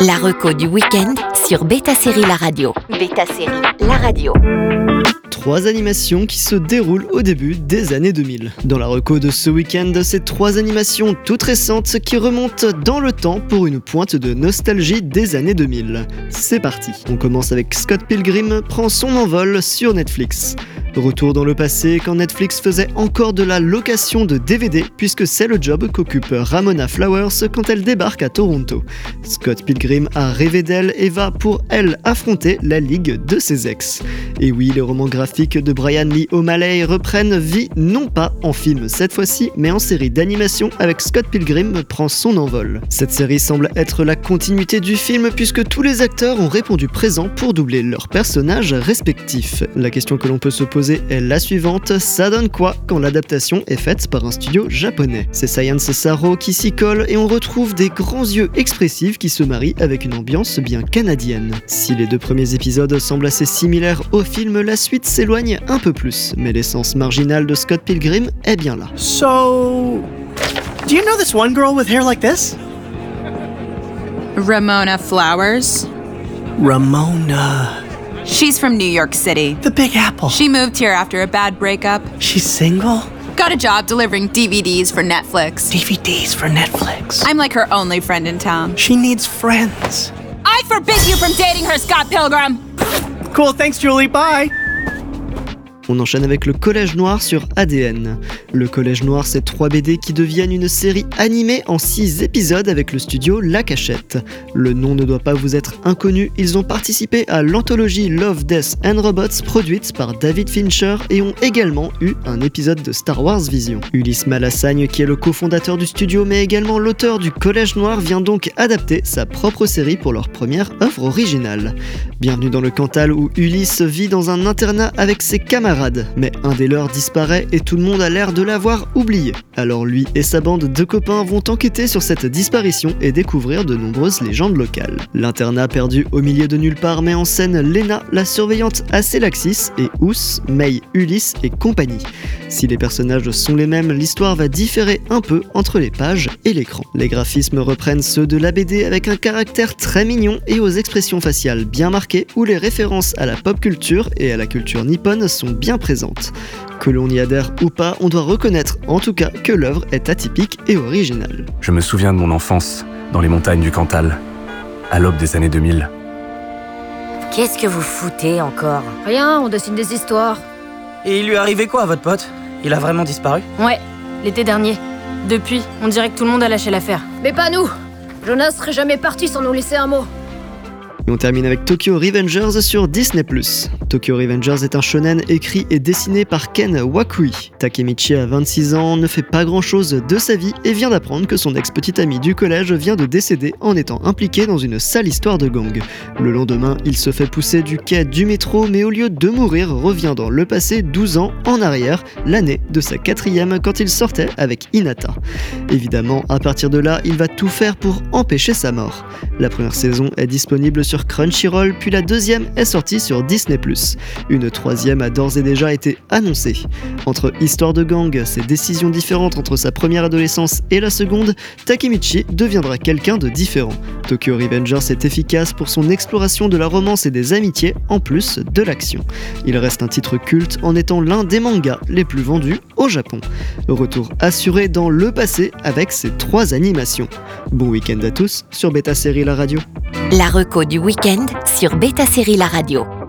La reco du week-end sur Beta Série La Radio. Beta Série La Radio. Trois animations qui se déroulent au début des années 2000. Dans la reco de ce week-end, c'est trois animations toutes récentes qui remontent dans le temps pour une pointe de nostalgie des années 2000. C'est parti. On commence avec Scott Pilgrim prend son envol sur Netflix. Retour dans le passé quand Netflix faisait encore de la location de DVD puisque c'est le job qu'occupe Ramona Flowers quand elle débarque à Toronto. Scott Pilgrim a rêvé d'elle et va pour elle affronter la ligue de ses ex. Et oui, les romans graphiques de Brian Lee O'Malley reprennent vie non pas en film cette fois-ci, mais en série d'animation avec Scott Pilgrim prend son envol. Cette série semble être la continuité du film puisque tous les acteurs ont répondu présent pour doubler leurs personnages respectifs. La question que l'on peut se poser est la suivante, ça donne quoi quand l'adaptation est faite par un studio japonais? C'est Science Saro qui s'y colle et on retrouve des grands yeux expressifs qui se marient avec une ambiance bien canadienne. Si les deux premiers épisodes semblent assez similaires au film, la suite s'éloigne un peu plus, mais l'essence marginale de Scott Pilgrim est bien là. So, do you know this one girl with hair like this? Ramona Flowers? Ramona. She's from New York City. The Big Apple. She moved here after a bad breakup. She's single? Got a job delivering DVDs for Netflix. DVDs for Netflix. I'm like her only friend in town. She needs friends. I forbid you from dating her, Scott Pilgrim! Cool, thanks, Julie. Bye. On enchaîne avec le Collège Noir sur ADN. Le Collège Noir, c'est trois BD qui deviennent une série animée en 6 épisodes avec le studio La Cachette. Le nom ne doit pas vous être inconnu, ils ont participé à l'anthologie Love, Death and Robots produite par David Fincher et ont également eu un épisode de Star Wars Vision. Ulysse Malassagne, qui est le cofondateur du studio mais également l'auteur du Collège Noir, vient donc adapter sa propre série pour leur première œuvre originale. Bienvenue dans le Cantal où Ulysse vit dans un internat avec ses camarades mais un des leurs disparaît et tout le monde a l'air de l'avoir oublié. Alors lui et sa bande de copains vont enquêter sur cette disparition et découvrir de nombreuses légendes locales. L'internat perdu au milieu de nulle part met en scène Lena, la surveillante assez laxis, et Ous, May, Ulysse et compagnie. Si les personnages sont les mêmes, l'histoire va différer un peu entre les pages et l'écran. Les graphismes reprennent ceux de la BD avec un caractère très mignon et aux expressions faciales bien marquées où les références à la pop culture et à la culture nippone sont bien présente. Que l'on y adhère ou pas, on doit reconnaître en tout cas que l'œuvre est atypique et originale. Je me souviens de mon enfance, dans les montagnes du Cantal, à l'aube des années 2000. Qu'est-ce que vous foutez encore? Rien, on dessine des histoires. Et il lui est arrivé quoi à votre pote? Il a vraiment disparu? Ouais, l'été dernier. Depuis, on dirait que tout le monde a lâché l'affaire. Mais pas nous Jonas serait jamais parti sans nous laisser un mot. On termine avec Tokyo Revengers sur Disney+. Tokyo Revengers est un shonen écrit et dessiné par Ken Wakui. Takemichi a 26 ans, ne fait pas grand chose de sa vie et vient d'apprendre que son ex-petit ami du collège vient de décéder en étant impliqué dans une sale histoire de gang. Le lendemain, il se fait pousser du quai du métro mais au lieu de mourir, revient dans le passé 12 ans en arrière, l'année de sa quatrième quand il sortait avec Hinata. Évidemment, à partir de là, il va tout faire pour empêcher sa mort. La première saison est disponible Crunchyroll, puis la deuxième est sortie sur Disney+. Une troisième a d'ores et déjà été annoncée. Entre histoire de gang, ses décisions différentes entre sa première adolescence et la seconde, Takemichi deviendra quelqu'un de différent. Tokyo Revengers est efficace pour son exploration de la romance et des amitiés, en plus de l'action. Il reste un titre culte en étant l'un des mangas les plus vendus au Japon. Retour assuré dans le passé avec ses trois animations. Bon week-end à tous sur Beta Série La Radio. La reco du week-end sur Beta Série La Radio.